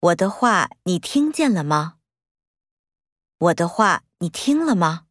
我的话你听见了吗？我的话你听了吗？